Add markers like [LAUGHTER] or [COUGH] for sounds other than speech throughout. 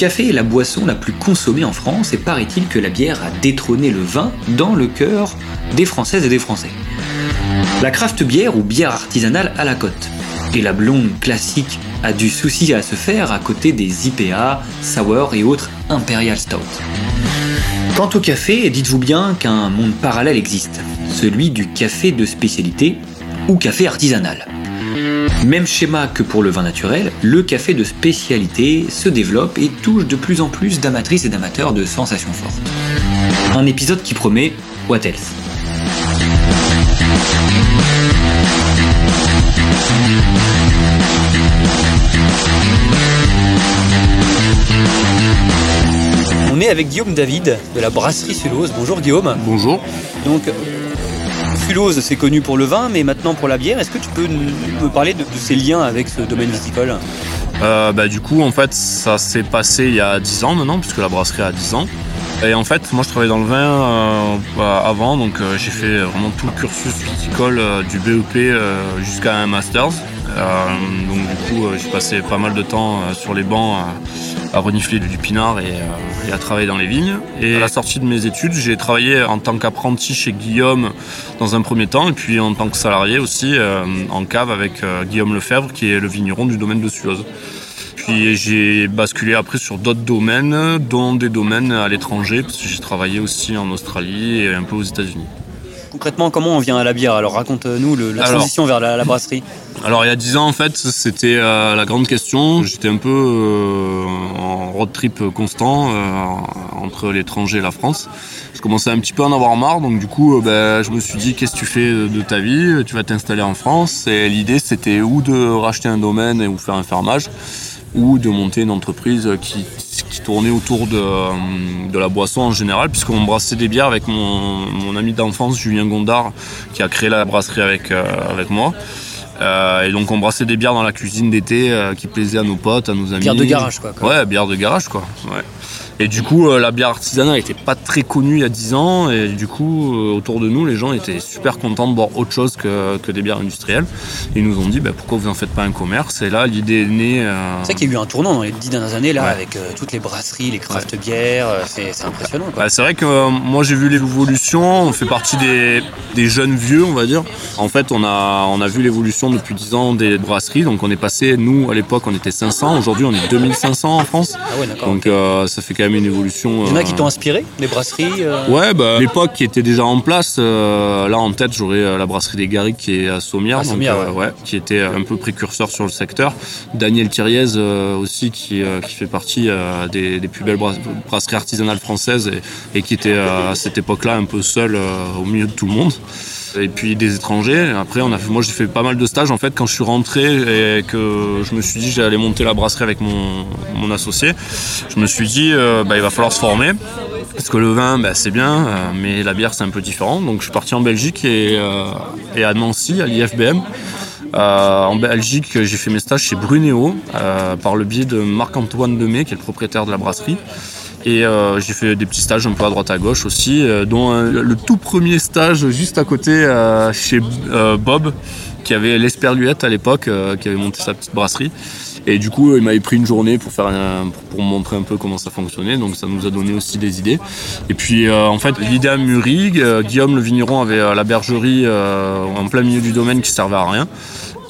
café est la boisson la plus consommée en France et paraît-il que la bière a détrôné le vin dans le cœur des Françaises et des Français. La craft bière ou bière artisanale à la cote. Et la blonde classique a du souci à se faire à côté des IPA, sour et autres Imperial Stout. Quant au café, dites-vous bien qu'un monde parallèle existe, celui du café de spécialité ou café artisanal. Même schéma que pour le vin naturel, le café de spécialité se développe et touche de plus en plus d'amatrices et d'amateurs de sensations fortes. Un épisode qui promet What else? On est avec Guillaume David de la brasserie Sulose. Bonjour Guillaume. Bonjour. Donc C'est connu pour le vin, mais maintenant pour la bière. Est-ce que tu peux me parler de, ses liens avec ce domaine viticole? Euh, bah, Du coup, en fait, ça s'est passé il y a 10 ans maintenant, puisque la brasserie a 10 ans. Et en fait, moi je travaillais dans le vin euh, bah, avant, donc euh, j'ai fait vraiment tout le cursus viticole du BEP jusqu'à un master's. donc du coup, j'ai passé pas mal de temps sur les bancs à renifler du pinard euh, et, à travailler dans les vignes. Et à la sortie de mes études, j'ai travaillé en tant qu'apprenti chez Guillaume dans un premier temps, et puis en tant que salarié aussi euh, en cave avec euh, Guillaume Lefebvre, qui est le vigneron du domaine de Suoz. Puis j'ai basculé après sur d'autres domaines, dont des domaines à l'étranger, parce que j'ai travaillé aussi en Australie et un peu aux États-Unis. Concrètement, comment on vient à la bière Alors raconte-nous la transition vers la, brasserie. Alors il y a 10 ans en fait, c'était euh, la grande question. J'étais un peu euh, en road trip constant euh, entre l'étranger et la France. Je commençais un petit peu à en avoir marre, donc du coup ben, je me suis dit qu'est-ce que tu fais de ta vie? Tu vas t'installer en France. Et l'idée c'était ou de racheter un domaine et ou faire un fermage, ou de monter une entreprise qui qui tournait autour de, de, la boisson en général, puisqu'on brassait des bières avec mon, mon ami d'enfance, Julien Gondard, qui a créé la brasserie avec, euh, avec moi. Euh, et donc on brassait des bières dans la cuisine d'été euh, qui plaisaient à nos potes, à nos amis. Bière de garage quoi. Ouais, bière de garage quoi. Ouais. Et du coup, euh, la bière artisanale n'était pas très connue il y a 10 ans. Et du coup, euh, autour de nous, les gens étaient super contents de boire autre chose que, que des bières industrielles. ils nous ont dit bah, pourquoi vous en faites pas un commerce? Et là, l'idée est née. Euh, c'est vrai qu'il y a eu un tournant dans les 10 dernières années, là, avec toutes les brasseries, les craft bières. C'est, impressionnant. Bah, c'est vrai que moi, j'ai vu l'évolution. On fait partie des, des, jeunes vieux, on va dire. En fait, on a, on a vu l'évolution depuis 10 ans des brasseries. Donc, on est passé, nous, à l'époque, on était 500. Aujourd'hui, on est 2500 en France. Ah ouais, d'accord. Donc, ça fait quand même une évolution. Il y en a qui euh, t'ont inspiré, les brasseries euh Ouais, bah, l'époque qui était déjà en place. Euh, là, en tête, j'aurais la brasserie des Garrigues qui est à Sommières, ouais. qui était un peu précurseur sur le secteur. Daniel Thiriez aussi, qui, qui fait partie des, plus belles brasseries artisanales françaises et, qui était à cette époque-là un peu seul au milieu de tout le monde et puis des étrangers. Après, on a moi j'ai fait pas mal de stages en fait quand je suis rentré et que je me suis dit j'allais monter la brasserie avec mon, mon associé. Je me suis dit euh, bah, il va falloir se former. Parce que le vin, bah, c'est bien, euh, mais la bière, c'est un peu différent. Donc, je suis parti en Belgique et, euh, et à Nancy, à l'IFBM. en Belgique, j'ai fait mes stages chez Brunéo, par le biais de Marc-Antoine Demey, qui est le propriétaire de la brasserie. Et euh, j'ai fait des petits stages un peu à droite à gauche aussi, euh, dont le tout premier stage juste à côté euh, chez Bob, qui avait l'Esperluette à l'époque, qui avait monté sa petite brasserie. Et du coup, il m'avait pris une journée pour faire pour, montrer un peu comment ça fonctionnait. Donc ça nous a donné aussi des idées. Et puis en fait, l'idée a mûri. Guillaume le vigneron avait la bergerie en plein milieu du domaine qui servait à rien.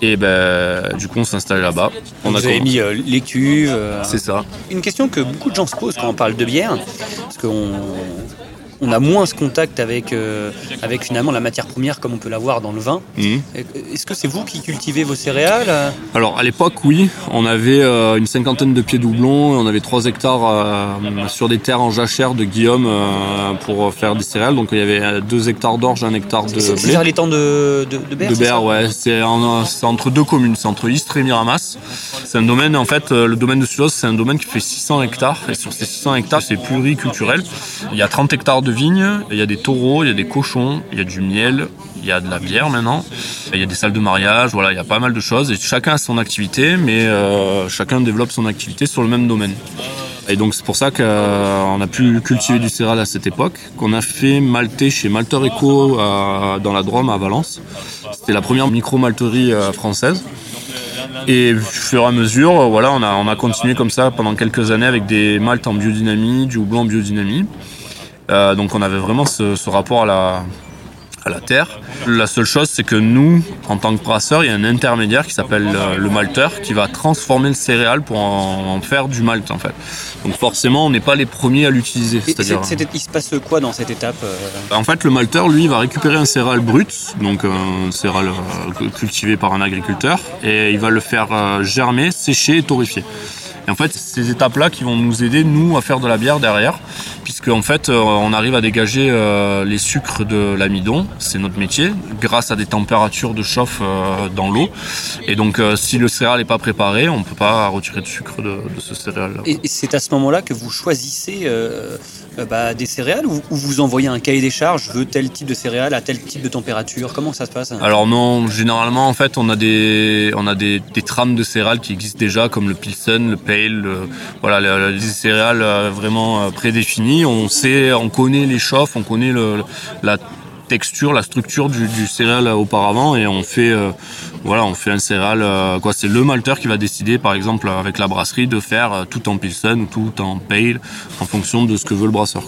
Et ben, du coup, on s'est installé là-bas. On a mis euh, les cuves. Euh, C'est ça. Une question que beaucoup de gens se posent quand on parle de bière, parce qu'on on a moins ce contact avec, euh, avec finalement la matière première comme on peut l'avoir dans le vin. Mhm. Est-ce que c'est vous qui cultivez vos céréales Alors à l'époque, oui. On avait euh, une cinquantaine de pieds doublons et on avait 3 hectares euh, sur des terres en jachère de Guillaume pour faire des céréales. Donc il y avait 2 hectares d'orge, 1 hectare de blé. C'est vers les temps de, de, de De Berre, ouais. C'est entre deux communes. C'est entre Istres et Miramas. C'est un domaine, en fait, le domaine de Sulos, c'est un domaine qui fait 600 hectares. Et sur ces 600 hectares, c'est pluriculturel. Il y a 30 hectares de il y a des taureaux, il y a des cochons, il y a du miel, il y a de la bière maintenant, il y a des salles de mariage, voilà, il y a pas mal de choses chacun a son activité, mais euh, chacun développe son activité sur le même domaine. Et donc c'est pour ça qu'on a pu cultiver du céréal à cette époque, qu'on a fait malter chez Malter Eco dans la Drôme à Valence. C'était la première micro-malterie euh, française. Et au fur et à mesure, voilà, on a, on a continué comme ça pendant quelques années avec des maltes en biodynamie, du houblon en biodynamie. Donc on avait vraiment ce, ce rapport à la, à la terre. La seule chose, c'est que nous, en tant que brasseur, il y a un intermédiaire qui s'appelle euh, le malteur qui va transformer le céréal pour en, faire du malt en fait. Donc forcément, on n'est pas les premiers à l'utiliser. C'est-à-dire, il se passe quoi dans cette étape euh En fait, le malteur, lui, va récupérer un céréal brut, donc un céréal euh, cultivé par un agriculteur, et il va le faire germer, sécher et torréfier. Et en fait, ces étapes-là qui vont nous aider, nous, à faire de la bière derrière, puisque en fait, euh, on arrive à dégager euh, les sucres de l'amidon, c'est notre métier, grâce à des températures de chauffe euh, dans l'eau. Et donc, si le céréal n'est pas préparé, on ne peut pas retirer de sucre de, ce céréal-là. Et, c'est à ce moment-là que vous choisissez bah, des céréales ou, vous envoyez un cahier des charges, je veux tel type de céréales à tel type de température Comment ça se passe? Alors non, généralement, en fait, on a des, on a des, des trames de céréales qui existent déjà, comme le Pilsen, le voilà, les, céréales euh, vraiment euh, prédéfinies. On sait, on connaît les chauffes, on connaît la texture, la structure du, céréal auparavant et on fait euh, voilà on fait un céréal quoi c'est le malteur qui va décider par exemple avec la brasserie de faire tout en pilsen ou tout en pale en fonction de ce que veut le brasseur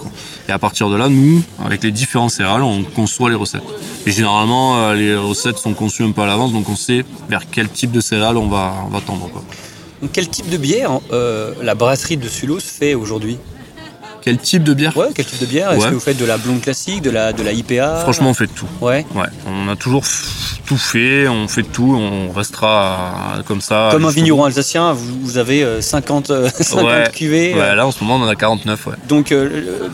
et à partir de là nous avec les différents céréales on conçoit les recettes. Et généralement les recettes sont conçues un peu à l'avance donc on sait vers quel type de céréales on va on va tendre quel type de bière euh, la brasserie de Sulos fait aujourd'hui? Quel type de bière Ouais, quel type de bière? Est-ce que vous faites de la blonde classique, de la, de la IPA Franchement, on fait de tout. Ouais. Ouais. On a toujours tout fait, on fait de tout, on restera comme ça. Comme un vigneron alsacien, vous, avez 50, euh, 50 euh, [LAUGHS] cuvées. Ouais, là en ce moment on en a 49, ouais. Donc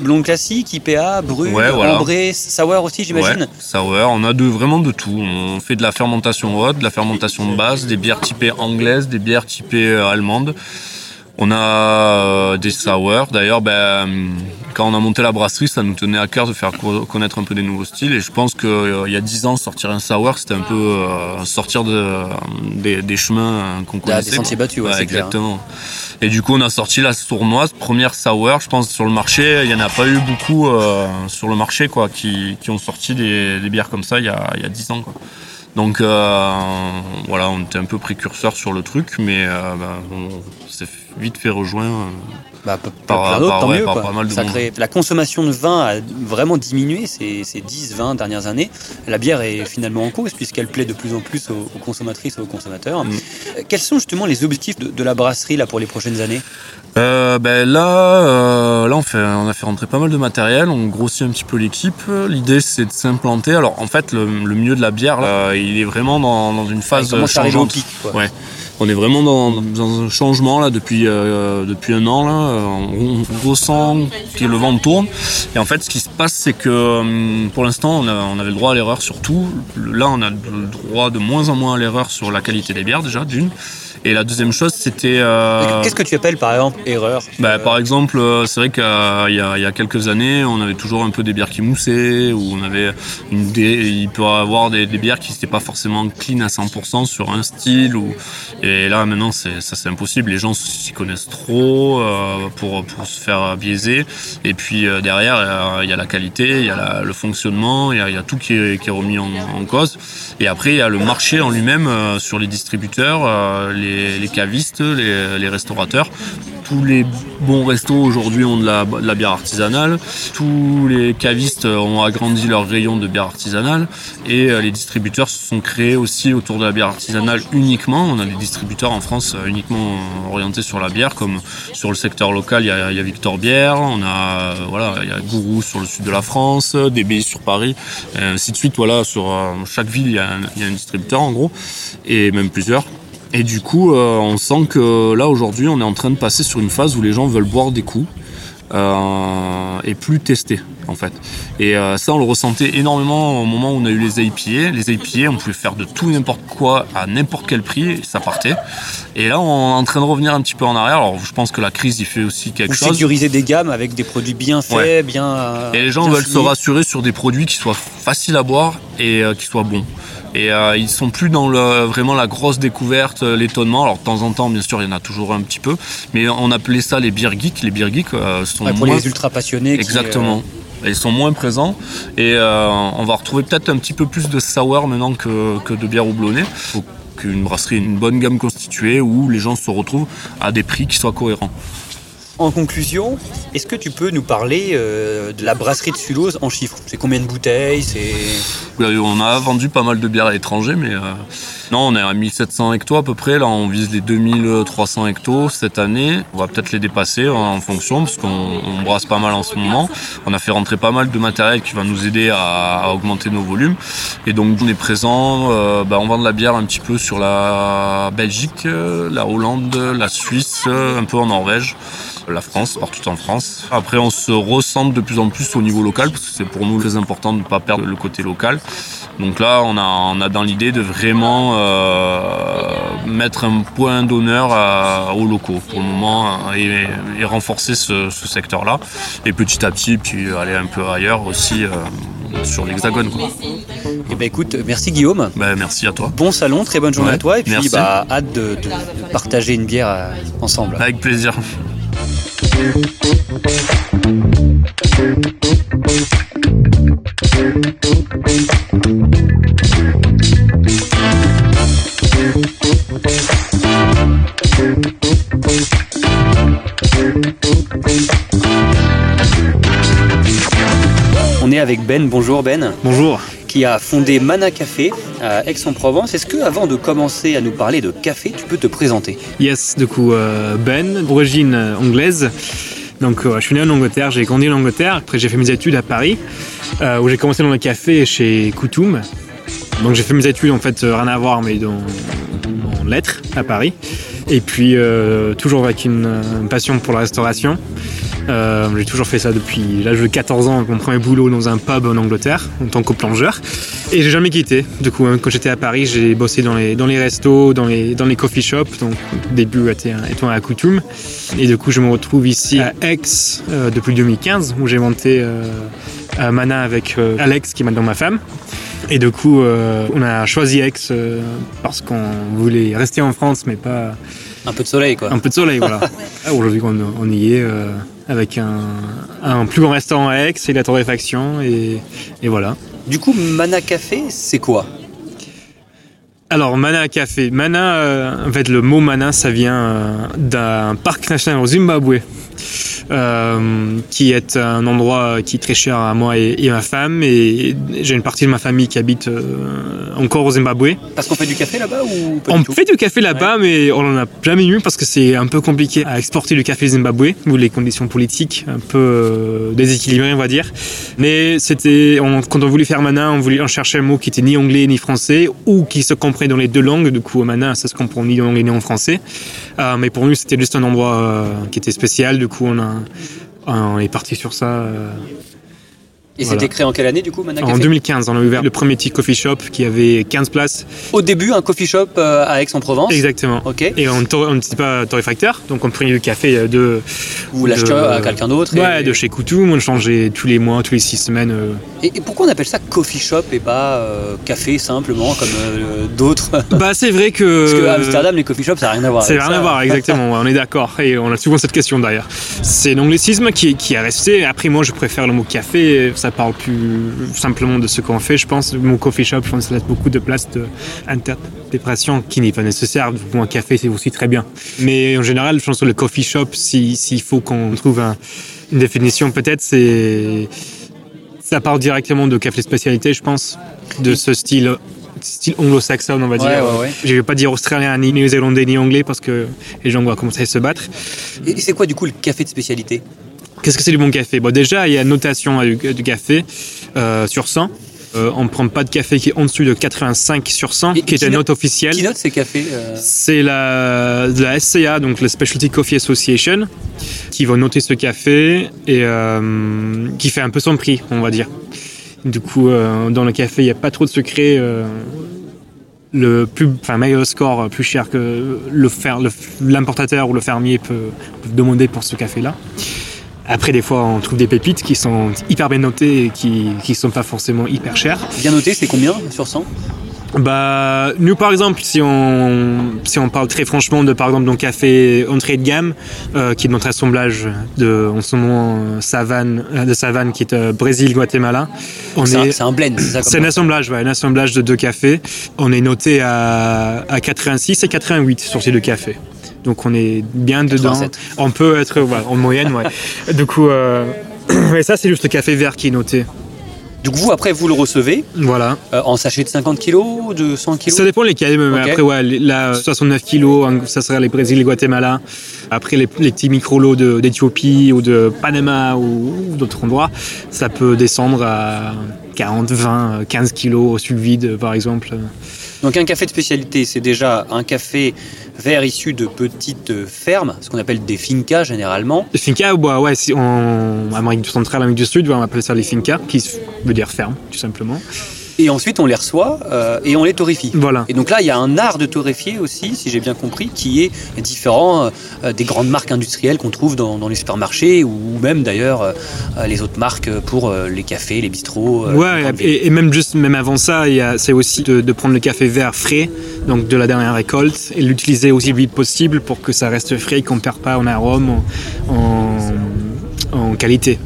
blonde classique, IPA, brut, ambré, sour aussi, j'imagine ouais, Sour, on a de, vraiment de tout. On fait de la fermentation haute, de la fermentation basse, des bières typées anglaises, des bières typées allemandes. On a euh, des sours. D'ailleurs, ben, quand on a monté la brasserie, ça nous tenait à cœur de faire connaître un peu des nouveaux styles. Et je pense qu'il euh, y a dix ans, sortir un sour, c'était un peu euh, sortir de, des, chemins qu'on connaissait. Des sentiers battus, ouais, exactement. Et du coup, on a sorti la sournoise, première sour, je pense, sur le marché. Il n'y en a pas eu beaucoup sur le marché, quoi, qui, qui ont sorti des, des, bières comme ça il y a, il y a 10 ans, quoi. Donc voilà, on était un peu précurseur sur le truc, mais on s'est vite fait rejoindre. Bah, par, tant mieux. La consommation de vin a vraiment diminué ces, ces 10-20 dernières années. La bière est finalement en cause puisqu'elle plaît de plus en plus aux, consommatrices et aux consommateurs. Mm. Euh, quels sont justement les objectifs de, la brasserie là, pour les prochaines années? Euh, ben là, euh, là on, fait, on a fait rentrer pas mal de matériel, on grossit un petit peu l'équipe. L'idée c'est de s'implanter. Alors en fait, le, le, milieu de la bière, là, il est vraiment dans, dans une phase changeante. Ouais on est vraiment dans, un changement là depuis euh, depuis un an là. On, ressent que le vent tourne. Et en fait, ce qui se passe, c'est que hum, pour l'instant, on, avait le droit à l'erreur sur tout. Là, on a le droit de moins en moins à l'erreur sur la qualité des bières déjà d'une. Et la deuxième chose, c'était. Euh, qu'est-ce que tu appelles par exemple erreur? Bah, Par exemple, euh, c'est vrai qu'il y, y, a quelques années, on avait toujours un peu des bières qui moussaient, ou on avait une il peut y avoir des, des bières qui n'étaient pas forcément clean à 100% sur un style. Ou, et là, maintenant, c'est, ça c'est impossible. Les gens s'y connaissent trop euh, pour, pour se faire biaiser. Et puis derrière, il y a la qualité, il y a le fonctionnement, il y, y a, tout qui est, qui est remis en, en, cause. Et après, il y a le marché en lui-même sur les distributeurs, les les, cavistes, les, restaurateurs. Tous les bons restos aujourd'hui ont de la, bière artisanale. Tous les cavistes ont agrandi leur rayon de bière artisanale. Et euh, les distributeurs se sont créés aussi autour de la bière artisanale uniquement. On a des distributeurs en France euh, uniquement orientés sur la bière, comme sur le secteur local, il y a, Victor Bière, on a, euh, voilà, il y a Gourou sur le sud de la France, DB sur Paris, et ainsi de suite. Sur chaque ville, il y a un distributeur en gros, et même plusieurs. Et du coup, euh, on sent que là aujourd'hui, on est en train de passer sur une phase où les gens veulent boire des coups euh, et plus tester en fait. Et euh, ça, on le ressentait énormément au moment où on a eu les IPA. Les IPA, on pouvait faire de tout n'importe quoi à n'importe quel prix, et ça partait. Et là, on est en train de revenir un petit peu en arrière. Alors, je pense que la crise, il fait aussi quelque chose. Sécuriser des gammes avec des produits bien faits, bien. Et les gens veulent se rassurer sur des produits qui soient faciles à boire et qui soient bons. Et euh, ils sont plus dans le, vraiment la grosse découverte, euh, l'étonnement. Alors de temps en temps, bien sûr, il y en a toujours un petit peu, mais on appelait ça les beer geeks. Les beer geeks euh, sont pour les ultra passionnés. Exactement. Ils sont moins présents et on va retrouver peut-être un petit peu plus de sour maintenant que, de bière houblonnée qu'une brasserie ait une bonne gamme constituée où les gens se retrouvent à des prix qui soient cohérents. En conclusion, est-ce que tu peux nous parler euh, de la brasserie de Sulose en chiffres? C'est combien de bouteilles? C'est On a vendu pas mal de bières à l'étranger, mais euh, non, on est à 1700 hectos à peu près. Là, on vise les 2300 hectos cette année. On va peut-être les dépasser en fonction, parce qu'on brasse pas mal en ce moment. On a fait rentrer pas mal de matériel qui va nous aider à, augmenter nos volumes. Et donc, on est présent. Euh, bah, on vend de la bière un petit peu sur la Belgique, la Hollande, la Suisse, un peu en Norvège la France, partout en France. Après, on se ressente de plus en plus au niveau local, parce que c'est pour nous très important de ne pas perdre le côté local. Donc là, on a, on a dans l'idée de vraiment euh, mettre un point d'honneur aux locaux pour le moment et, renforcer ce, secteur-là. Et petit à petit, puis aller un peu ailleurs aussi euh, sur l'Hexagone. Eh ben écoute, merci Guillaume. Ben, merci à toi. Bon salon, très bonne journée à toi. Et puis bah, hâte de, de partager une bière euh, ensemble. Avec plaisir. On est avec Ben. Bonjour Ben. Bonjour. Qui a fondé Mana Café à Aix-en-Provence. Est-ce que, avant de commencer à nous parler de café, tu peux te présenter? Yes, du coup, euh, Ben, d'origine euh, anglaise. Donc, euh, je suis né en Angleterre, j'ai grandi en Angleterre. Après, j'ai fait mes études à Paris, où j'ai commencé dans le café chez Koutoum. Donc, j'ai fait mes études, en fait, rien à voir, mais dans, en lettres à Paris. Et puis, toujours avec une passion pour la restauration. Euh, j'ai toujours fait ça depuis l'âge de 14 ans, mon premier boulot dans un pub en Angleterre, en tant que plongeur. Et j'ai jamais quitté. Du coup, hein, quand j'étais à Paris, j'ai bossé dans les, dans les restos, dans les, dans les coffee shops, donc début étant à Koutoum. Et du coup, je me retrouve ici à Aix euh, depuis 2015, où j'ai monté euh, à Mana avec Alex, qui est maintenant ma femme. Et du coup, on a choisi Aix parce qu'on voulait rester en France, mais pas... Un peu de soleil, quoi. Un peu de soleil, voilà. [LAUGHS] Ah, aujourd'hui, on, on, y est avec un, plus grand restaurant à Aix et la torréfaction et, et voilà. Du coup, Mana Café, c'est quoi? Alors, Mana Café. Mana, euh, en fait, le mot Mana, ça vient euh, d'un parc national au Zimbabwe. Euh, qui est un endroit qui est très cher à moi et, ma femme. Et j'ai une partie de ma famille qui habite euh, encore au Zimbabwe. Parce qu'on fait du café là-bas ou On fait du café là-bas, mais on n'en a jamais eu parce que c'est un peu compliqué à exporter du café au Zimbabwe, où les conditions politiques un peu euh, déséquilibrées, on va dire. Mais c'était, quand on voulait faire Mana, on voulait en chercher un mot qui était ni anglais ni français, ou qui se comprenait dans les deux langues. Du coup, Mana, ça se comprend ni en anglais ni en français. mais pour nous, c'était juste un endroit qui était spécial. Du coup, on a on est parti sur ça. Euh, et c'était créé en quelle année du coup En 2015, on a ouvert le premier petit coffee shop qui avait 15 places. Au début, un coffee shop euh, à Aix-en-Provence Exactement. Ok. Et on n'était pas torréfacteur, donc on prenait du café euh, de. Vous l'achetez à quelqu'un d'autre Ouais, de chez Koutoum, on changeait tous les mois, tous les six semaines. Euh. Et, pourquoi on appelle ça coffee shop et pas café simplement comme d'autres [LAUGHS] Bah, c'est vrai que. Parce qu'à Amsterdam, les coffee shops, ça n'a rien à voir. Ça n'a rien à voir, exactement, on est d'accord. Et on a souvent cette question d'ailleurs. C'est l'anglicisme qui, qui est resté. Après, moi, je préfère le mot café, ça parle plus simplement de ce qu'on fait. Je pense, mon coffee shop, je pense que ça laisse beaucoup de place d'interprétation qui n'est pas nécessaire. Pour un café, c'est aussi très bien. Mais en général, je pense que le coffee shop, s'il faut qu'on trouve une définition, peut-être, c'est. Ça part directement de café spécialité, je pense, de ce style style anglo-saxon, on va dire. Je ne vais pas dire australien, ni néo-zélandais, ni anglais, parce que les gens vont commencer à se battre. Et c'est quoi, du coup, le café de spécialité? Qu'est-ce que c'est du bon café? Bon, Déjà, il y a une notation du, café euh, sur 100. Euh, on ne prend pas de café qui est en dessous de 85 sur 100, qui, est une note officielle. Qui note ces cafés euh C'est la, la SCA, donc la Specialty Coffee Association, qui va noter ce café et qui fait un peu son prix, on va dire. Du coup, dans le café, il n'y a pas trop de secrets le plus, enfin, meilleur score plus cher que l'importateur ou le fermier peut, peut, demander pour ce café-là. Après, des fois, on trouve des pépites qui sont hyper bien notées et qui ne sont pas forcément hyper chères. Bien noté, c'est combien sur 100 bah, nous par exemple, si on, si on parle très franchement de par exemple d'un café entrée de gamme, euh, qui est notre assemblage de, en ce moment, savane, de savane qui est Brésil, Guatemala. C'est un, blend, c'est C'est un assemblage, ouais, un assemblage de deux cafés. On est noté à, à 86 et 88 sur ces deux cafés. Donc on est bien dedans. On peut être en moyenne, ouais. [LAUGHS] du coup, euh, mais ça c'est juste le café vert qui est noté. Donc vous, après, vous le recevez Voilà. Euh, en sachet de 50 kg, de 100 kg Ça dépend lesquels, mais après, ouais, là, 69 kg, ça sera les Brésil et Guatemala. Après, les, petits micro-lots d'Éthiopie ou de Panama ou, d'autres endroits, ça peut descendre à 40, 20, 15 kg au vide, par exemple. Donc un café de spécialité, c'est déjà un café vert issu de petites fermes, ce qu'on appelle des fincas généralement. Les fincas, bah ouais, en Amérique centrale, Amérique du Sud, on appelle ça les fincas, qui veut dire ferme, tout simplement et ensuite on les reçoit euh, et on les torréfie. Voilà. Et donc là, il y a un art de torréfier aussi, si j'ai bien compris, qui est différent euh, des grandes marques industrielles qu'on trouve dans, les supermarchés ou même d'ailleurs euh, les autres marques pour les cafés, les bistrots. ouais, et, même juste même avant ça, c'est aussi de, prendre le café vert frais, donc de la dernière récolte, et l'utiliser aussi vite possible pour que ça reste frais, qu'on ne perd pas en arôme, en qualité.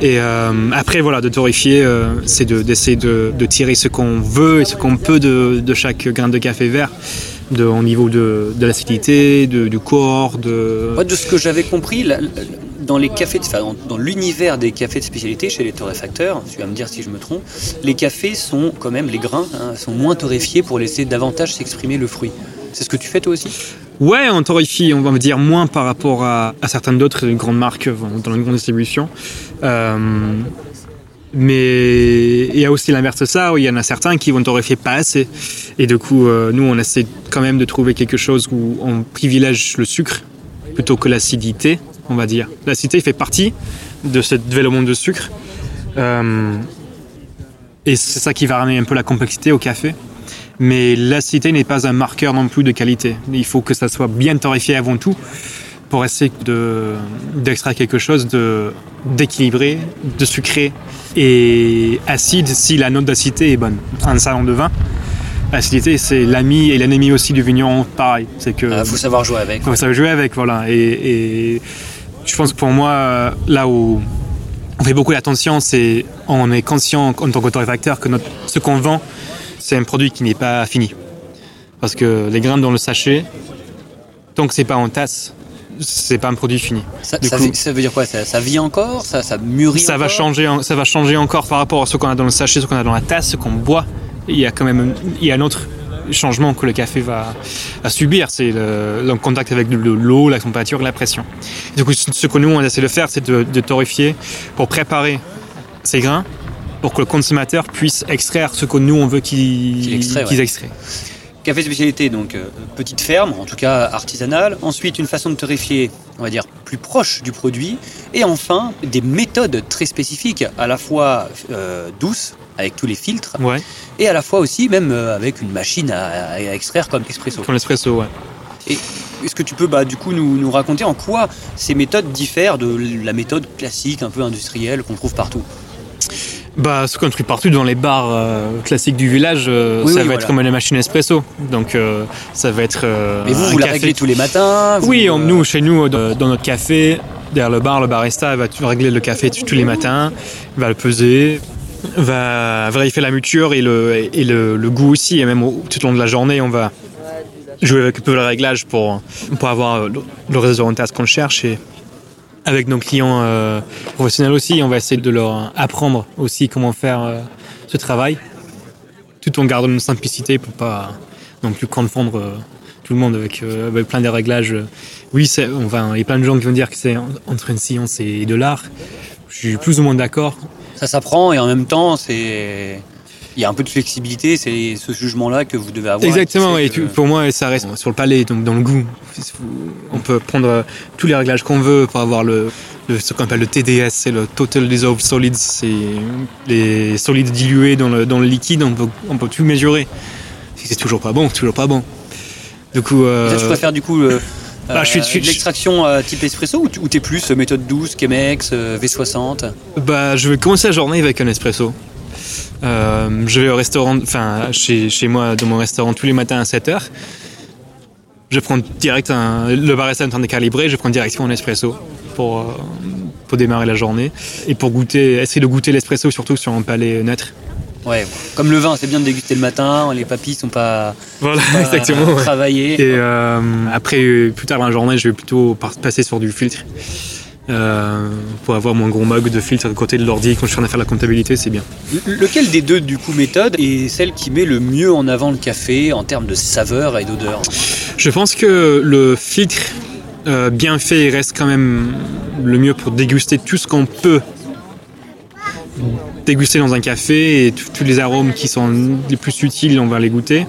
Et euh, après, voilà, de torréfier, euh, c'est d'essayer de, tirer ce qu'on veut et ce qu'on peut de, chaque grain de café vert. De, au niveau de, l'acidité, du corps, de... de ce que j'avais compris, dans les cafés, dans, l'univers des cafés de spécialité chez les torréfacteurs, tu vas me dire si je me trompe, les cafés sont quand même, les grains hein, sont moins torréfiés pour laisser davantage s'exprimer le fruit. C'est ce que tu fais toi aussi? Ouais, on torréfie, on va dire moins par rapport à, certaines d'autres grandes marques dans une grande distribution. Euh, mais il y a aussi l'inverse de ça, où il y en a certains qui vont torréfier pas assez. Et du coup, euh, nous, on essaie quand même de trouver quelque chose où on privilège le sucre plutôt que l'acidité, on va dire. L'acidité fait partie de ce développement de sucre. Euh, et c'est ça qui va ramener un peu la complexité au café mais l'acidité n'est pas un marqueur non plus de qualité. Il faut que ça soit bien torréfié avant tout pour essayer d'extraire quelque chose d'équilibré, de, sucré et acide si la note d'acidité est bonne. Un salon de vin, l'acidité c'est l'ami et l'ennemi aussi du vigneron, pareil. C'est que ah, faut savoir jouer avec. Faut savoir jouer avec, voilà. Et, je pense que pour moi, là où on fait beaucoup d'attention, c'est on est conscient en tant qu'autorefacteur que notre, ce qu'on vend c'est un produit qui n'est pas fini. Parce que les grains dans le sachet, tant que c'est pas en tasse, c'est pas un produit fini. Ça, veut dire quoi? Ça, vit encore? Ça, ça mûrit ça va changer, Ça va changer encore par rapport à ce qu'on a dans le sachet, ce qu'on a dans la tasse, ce qu'on boit. Il y a quand même il y a un autre changement que le café va, subir. C'est le, contact avec l'eau, la température, la pression. du coup, ce que nous, on essaie de faire, c'est de, de torréfier pour préparer ces grains pour que le consommateur puisse extraire ce que nous on veut qu'il extrait. Café spécialité, donc euh, petite ferme, en tout cas artisanale. Ensuite, une façon de torréfier, on va dire, plus proche du produit. Et enfin, des méthodes très spécifiques, à la fois euh, douces, avec tous les filtres, et à la fois aussi même euh, avec une machine à, extraire comme Espresso. Comme l'espresso, ouais. Et est-ce que tu peux bah, du coup nous, nous raconter en quoi ces méthodes diffèrent de la méthode classique, un peu industrielle qu'on trouve partout? Bah, ce qu'on trouve partout dans les bars euh, classiques du village, euh, ça va être comme une machine espresso. Donc, euh, ça va être. Mais vous, vous la réglez tous les matins Oui, nous, chez nous, dans notre café, derrière le bar, le barista va régler le café tous les matins, va le peser, va vérifier la muture et le, et le, goût aussi. Et même tout au long de la journée, on va jouer avec un peu le réglage pour, pour avoir le résultat qu'on cherche. Et, avec nos clients euh, professionnels aussi, on va essayer de leur apprendre aussi comment faire euh, ce travail, tout en gardant une simplicité pour pas non plus confondre euh, tout le monde avec, plein de réglages. Oui, enfin, il y a plein de gens qui vont dire que c'est entre une science et de l'art. Je suis plus ou moins d'accord. Ça s'apprend et en même temps, c'est il y a un peu de flexibilité, c'est ce jugement-là que vous devez avoir. Exactement, et pour moi, ça reste sur le palais, donc dans le goût. On peut prendre tous les réglages qu'on veut pour avoir le, ce qu'on appelle le TDS, c'est le Total Dissolved Solids, c'est les solides dilués dans le, dans le liquide, on peut, on peut tout mesurer. Si c'est toujours pas bon, toujours pas bon. Du coup, euh... tu préfères du coup euh, bah, l'extraction euh, type espresso ou tu es plus méthode douce, Chemex, V60 Bah, je vais commencer la journée avec un espresso. Je vais au restaurant, enfin chez, chez moi, dans mon restaurant tous les matins à 7h. Je prends direct un, le barista est en train de calibrer, je prends directement un espresso pour, pour démarrer la journée et pour goûter, essayer de goûter l'espresso surtout sur un palais neutre. Ouais, comme le vin, c'est bien de déguster le matin, les papilles sont pas, voilà, exactement, travaillées. Et euh, après, plus tard dans la journée, je vais plutôt passer sur du filtre. Euh, pour avoir mon gros mug de filtre à côté de l'ordi quand je suis en train de faire la comptabilité, c'est bien. Lequel des deux, du coup, méthode est celle qui met le mieux en avant le café en termes de saveur et d'odeur? Je pense que le filtre euh, bien fait reste quand même le mieux pour déguster tout ce qu'on peut déguster dans un café et tous les arômes qui sont les plus utiles, on va les goûter.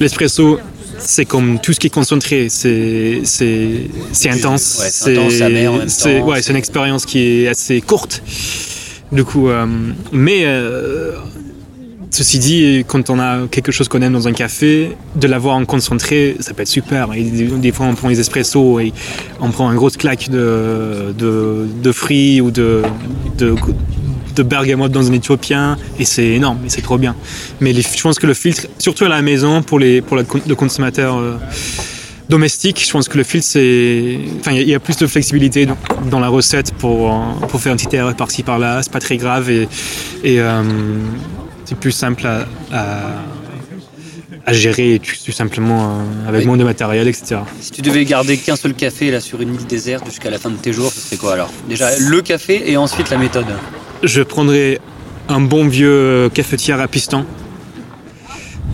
L'espresso, c'est comme tout ce qui est concentré, c'est c'est intense, c'est ouais, c'est une expérience qui est assez courte. Du coup, euh, mais euh, Ceci dit, quand on a quelque chose qu'on aime dans un café, de l'avoir en concentré, ça peut être super. des fois, on prend les espressos et on prend une grosse claque de, de, de fruits ou de, de, de bergamote dans un éthiopien et c'est énorme et c'est trop bien. Mais je pense que le filtre, surtout à la maison pour, les, pour le, consommateur euh, domestique, je pense que le filtre c'est. Enfin, il y, a plus de flexibilité dans, la recette pour, euh, pour faire une petite erreur par-ci par-là, c'est pas très grave et, et euh, c'est plus simple à, à, gérer tout, simplement avec moins de matériel, etc. Si tu devais garder qu'un seul café là sur une île déserte jusqu'à la fin de tes jours, ce serait quoi alors? Déjà le café et ensuite la méthode je prendrais un bon vieux cafetière à piston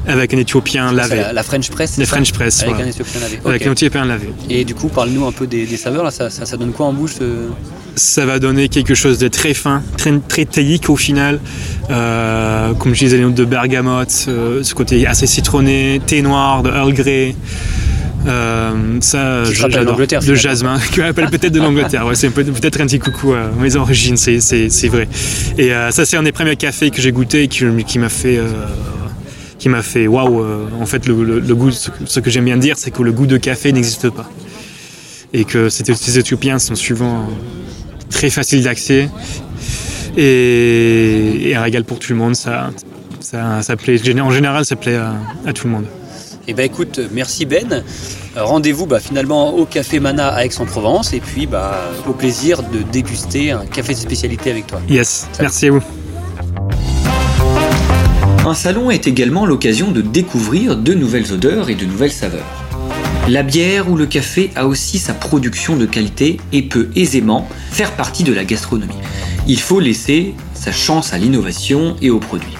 avec un éthiopien lavé. La, French press La French press. Avec un éthiopien lavé. Avec un éthiopien lavé. Et du coup, parle-nous un peu des, saveurs. Là, ça, donne quoi en bouche Ça va donner quelque chose de très fin, très, très théique au final. Euh, comme je disais, les notes de bergamote, euh, ce côté assez citronné, thé noir, de Earl Grey. Euh, ça, j'adore. Le jasmin, qui m'appelle peut-être de l'Angleterre. Ouais, c'est peut-être un petit coucou à mes origines, c'est vrai. Et euh, ça, c'est un des premiers cafés que j'ai goûté et qui, qui m'a fait. Euh, qui m'a fait waouh en fait le, goût ce que j'aime bien dire c'est que le goût de café n'existe pas et que ces éthiopiens sont souvent très faciles d'accès et, un régal pour tout le monde ça, ça, plaît en général ça plaît à tout le monde eh ben écoute, merci Ben. Rendez-vous bah, finalement au Café Mana à Aix-en-Provence et puis bah, au plaisir de déguster un café de spécialité avec toi. Yes, merci à vous. Un salon est également l'occasion de découvrir de nouvelles odeurs et de nouvelles saveurs. La bière ou le café a aussi sa production de qualité et peut aisément faire partie de la gastronomie. Il faut laisser sa chance à l'innovation et aux produits.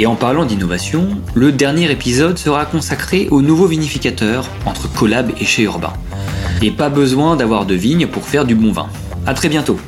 Et en parlant d'innovation, le dernier épisode sera consacré aux nouveaux vinificateurs entre Collab et chez Urbain. Et pas besoin d'avoir de vignes pour faire du bon vin. A très bientôt